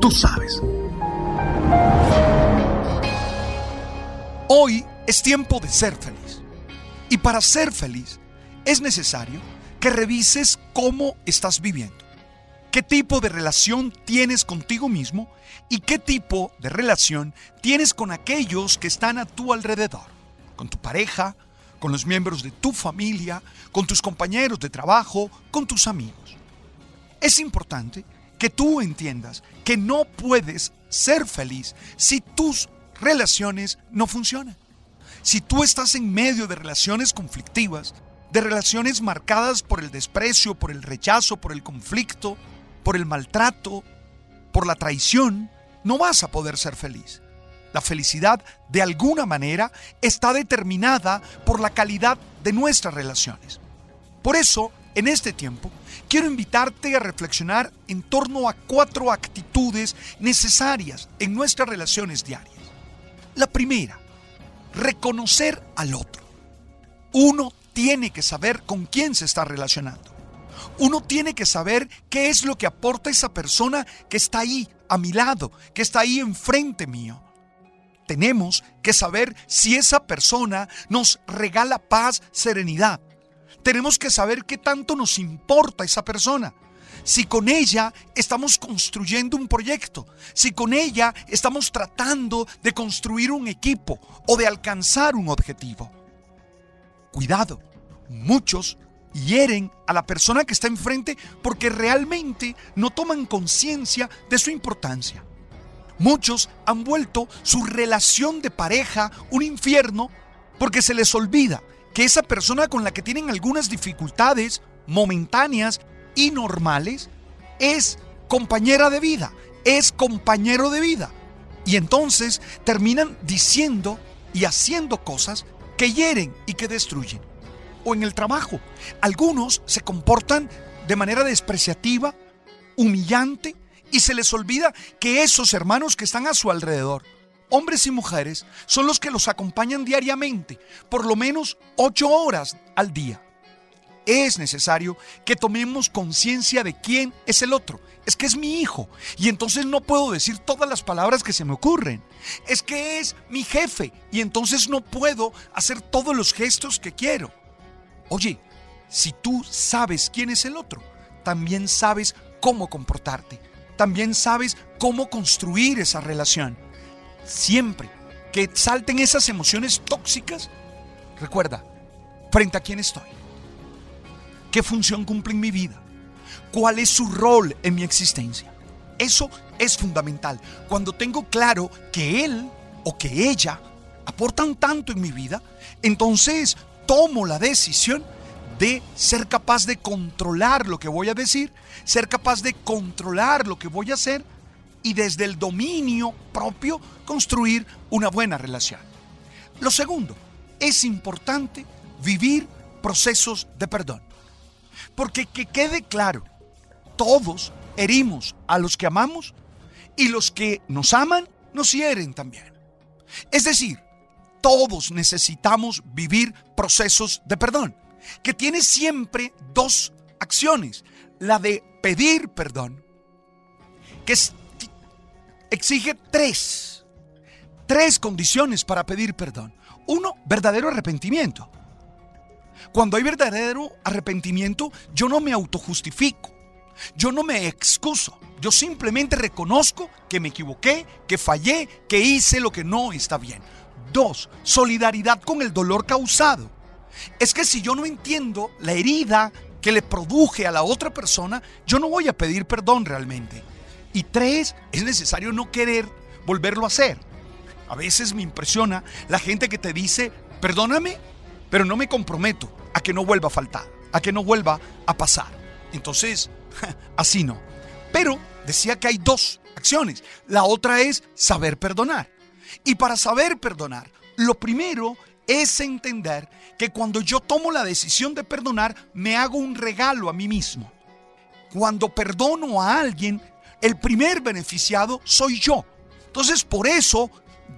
Tú sabes. Hoy es tiempo de ser feliz. Y para ser feliz es necesario que revises cómo estás viviendo, qué tipo de relación tienes contigo mismo y qué tipo de relación tienes con aquellos que están a tu alrededor, con tu pareja, con los miembros de tu familia, con tus compañeros de trabajo, con tus amigos. Es importante que tú entiendas que no puedes ser feliz si tus relaciones no funcionan. Si tú estás en medio de relaciones conflictivas, de relaciones marcadas por el desprecio, por el rechazo, por el conflicto, por el maltrato, por la traición, no vas a poder ser feliz. La felicidad, de alguna manera, está determinada por la calidad de nuestras relaciones. Por eso, en este tiempo, quiero invitarte a reflexionar en torno a cuatro actitudes necesarias en nuestras relaciones diarias. La primera, reconocer al otro. Uno tiene que saber con quién se está relacionando. Uno tiene que saber qué es lo que aporta esa persona que está ahí a mi lado, que está ahí enfrente mío. Tenemos que saber si esa persona nos regala paz, serenidad. Tenemos que saber qué tanto nos importa esa persona si con ella estamos construyendo un proyecto, si con ella estamos tratando de construir un equipo o de alcanzar un objetivo. Cuidado, muchos hieren a la persona que está enfrente porque realmente no toman conciencia de su importancia. Muchos han vuelto su relación de pareja un infierno porque se les olvida que esa persona con la que tienen algunas dificultades momentáneas y normales es compañera de vida, es compañero de vida. Y entonces terminan diciendo y haciendo cosas que hieren y que destruyen. O en el trabajo, algunos se comportan de manera despreciativa, humillante, y se les olvida que esos hermanos que están a su alrededor, hombres y mujeres, son los que los acompañan diariamente, por lo menos ocho horas al día es necesario que tomemos conciencia de quién es el otro. Es que es mi hijo y entonces no puedo decir todas las palabras que se me ocurren. Es que es mi jefe y entonces no puedo hacer todos los gestos que quiero. Oye, si tú sabes quién es el otro, también sabes cómo comportarte. También sabes cómo construir esa relación. Siempre que salten esas emociones tóxicas, recuerda, frente a quién estoy ¿Qué función cumple en mi vida? ¿Cuál es su rol en mi existencia? Eso es fundamental. Cuando tengo claro que él o que ella aportan tanto en mi vida, entonces tomo la decisión de ser capaz de controlar lo que voy a decir, ser capaz de controlar lo que voy a hacer y desde el dominio propio construir una buena relación. Lo segundo, es importante vivir procesos de perdón. Porque que quede claro, todos herimos a los que amamos y los que nos aman nos hieren también. Es decir, todos necesitamos vivir procesos de perdón, que tiene siempre dos acciones. La de pedir perdón, que exige tres, tres condiciones para pedir perdón. Uno, verdadero arrepentimiento. Cuando hay verdadero arrepentimiento, yo no me autojustifico, yo no me excuso, yo simplemente reconozco que me equivoqué, que fallé, que hice lo que no está bien. Dos, solidaridad con el dolor causado. Es que si yo no entiendo la herida que le produje a la otra persona, yo no voy a pedir perdón realmente. Y tres, es necesario no querer volverlo a hacer. A veces me impresiona la gente que te dice, perdóname, pero no me comprometo a que no vuelva a faltar, a que no vuelva a pasar. Entonces, así no. Pero decía que hay dos acciones. La otra es saber perdonar. Y para saber perdonar, lo primero es entender que cuando yo tomo la decisión de perdonar, me hago un regalo a mí mismo. Cuando perdono a alguien, el primer beneficiado soy yo. Entonces, por eso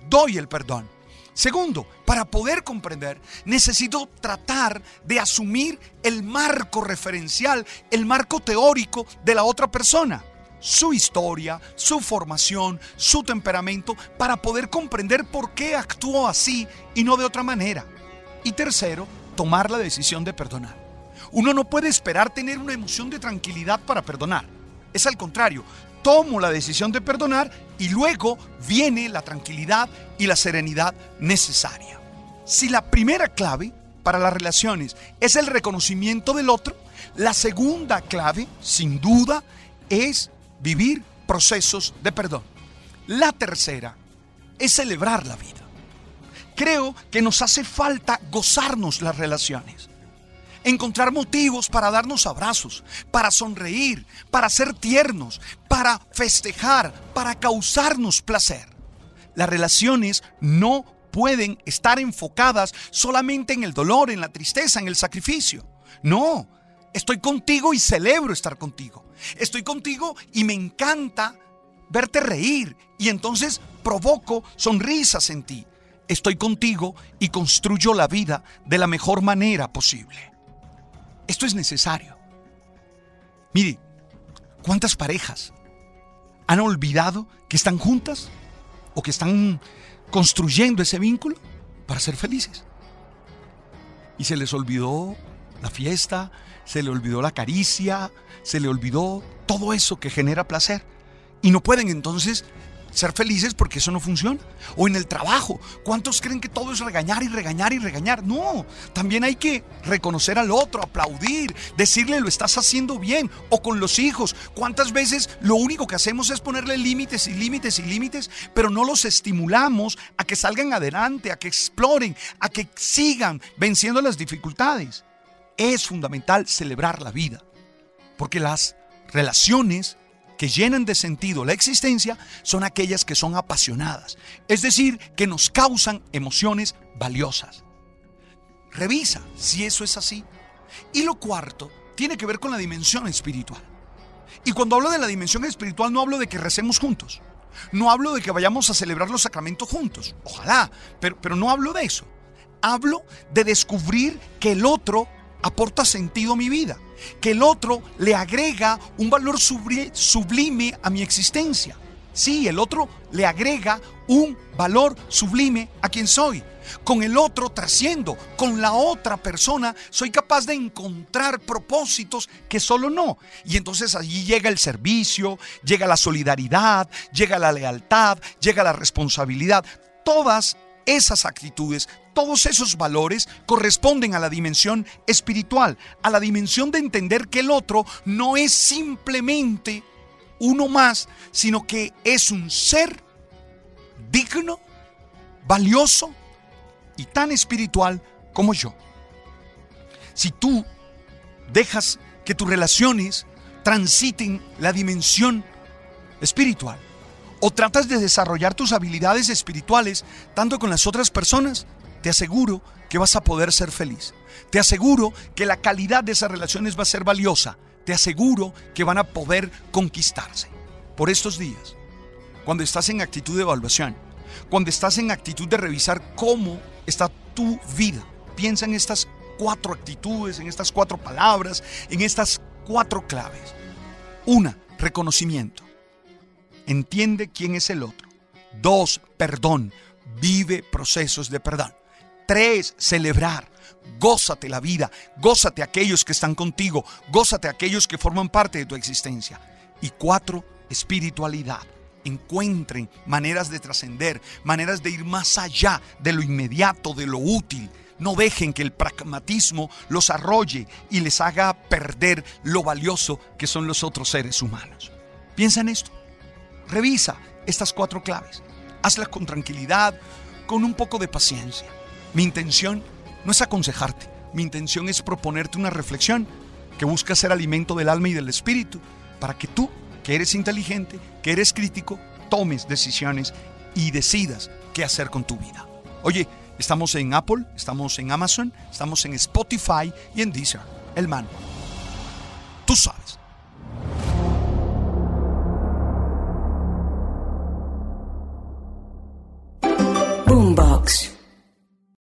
doy el perdón. Segundo, para poder comprender, necesito tratar de asumir el marco referencial, el marco teórico de la otra persona, su historia, su formación, su temperamento, para poder comprender por qué actuó así y no de otra manera. Y tercero, tomar la decisión de perdonar. Uno no puede esperar tener una emoción de tranquilidad para perdonar. Es al contrario, tomo la decisión de perdonar y luego viene la tranquilidad y la serenidad necesaria. Si la primera clave para las relaciones es el reconocimiento del otro, la segunda clave, sin duda, es vivir procesos de perdón. La tercera es celebrar la vida. Creo que nos hace falta gozarnos las relaciones encontrar motivos para darnos abrazos, para sonreír, para ser tiernos, para festejar, para causarnos placer. Las relaciones no pueden estar enfocadas solamente en el dolor, en la tristeza, en el sacrificio. No, estoy contigo y celebro estar contigo. Estoy contigo y me encanta verte reír y entonces provoco sonrisas en ti. Estoy contigo y construyo la vida de la mejor manera posible. Esto es necesario. Mire, ¿cuántas parejas han olvidado que están juntas o que están construyendo ese vínculo para ser felices? Y se les olvidó la fiesta, se le olvidó la caricia, se le olvidó todo eso que genera placer. Y no pueden entonces ser felices porque eso no funciona. O en el trabajo, ¿cuántos creen que todo es regañar y regañar y regañar? No, también hay que reconocer al otro, aplaudir, decirle lo estás haciendo bien. O con los hijos, ¿cuántas veces lo único que hacemos es ponerle límites y límites y límites, pero no los estimulamos a que salgan adelante, a que exploren, a que sigan venciendo las dificultades? Es fundamental celebrar la vida, porque las relaciones que llenan de sentido la existencia son aquellas que son apasionadas, es decir, que nos causan emociones valiosas. Revisa si eso es así. Y lo cuarto tiene que ver con la dimensión espiritual. Y cuando hablo de la dimensión espiritual no hablo de que recemos juntos. No hablo de que vayamos a celebrar los sacramentos juntos. Ojalá, pero, pero no hablo de eso. Hablo de descubrir que el otro aporta sentido a mi vida que el otro le agrega un valor sublime a mi existencia. Sí, el otro le agrega un valor sublime a quien soy. Con el otro trasciendo, con la otra persona soy capaz de encontrar propósitos que solo no. Y entonces allí llega el servicio, llega la solidaridad, llega la lealtad, llega la responsabilidad. Todas esas actitudes, todos esos valores corresponden a la dimensión espiritual, a la dimensión de entender que el otro no es simplemente uno más, sino que es un ser digno, valioso y tan espiritual como yo. Si tú dejas que tus relaciones transiten la dimensión espiritual, o tratas de desarrollar tus habilidades espirituales tanto con las otras personas, te aseguro que vas a poder ser feliz. Te aseguro que la calidad de esas relaciones va a ser valiosa. Te aseguro que van a poder conquistarse. Por estos días, cuando estás en actitud de evaluación, cuando estás en actitud de revisar cómo está tu vida, piensa en estas cuatro actitudes, en estas cuatro palabras, en estas cuatro claves. Una, reconocimiento. Entiende quién es el otro. Dos, perdón. Vive procesos de perdón. Tres, celebrar. Gózate la vida, gózate aquellos que están contigo, gózate aquellos que forman parte de tu existencia. Y cuatro, espiritualidad. Encuentren maneras de trascender, maneras de ir más allá de lo inmediato, de lo útil. No dejen que el pragmatismo los arrolle y les haga perder lo valioso que son los otros seres humanos. Piensa en esto. Revisa estas cuatro claves. Hazlas con tranquilidad, con un poco de paciencia. Mi intención no es aconsejarte, mi intención es proponerte una reflexión que busca ser alimento del alma y del espíritu para que tú que eres inteligente, que eres crítico, tomes decisiones y decidas qué hacer con tu vida. Oye, estamos en Apple, estamos en Amazon, estamos en Spotify y en Deezer. El man. Tú sabes.